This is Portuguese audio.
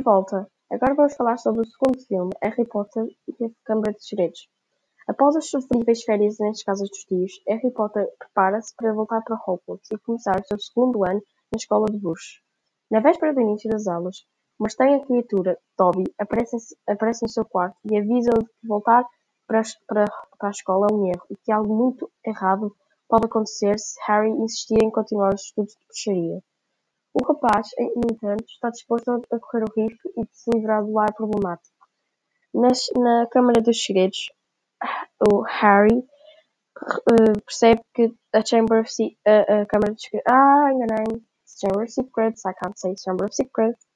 malta! Agora vamos falar sobre o segundo filme, Harry Potter e a Câmara dos Segredos. Após as sofríveis férias nas casas dos tios, Harry Potter prepara-se para voltar para Hogwarts e começar o seu segundo ano na escola de bruxos. Na véspera do início das aulas, uma estranha criatura, Dobby, aparece, aparece no seu quarto e avisa-o que voltar para, para, para a escola é um erro e que algo muito errado pode acontecer se Harry insistir em continuar os estudos de bruxaria. O rapaz, no entanto, está disposto a correr o risco e de se livrar do ar problemático. Nas, na Câmara dos Segredos, o Harry uh, percebe que a Chamber of a, Câmara dos Segredos. Ah, enganei. Chamber of Secrets. I can't say Chamber of Secrets.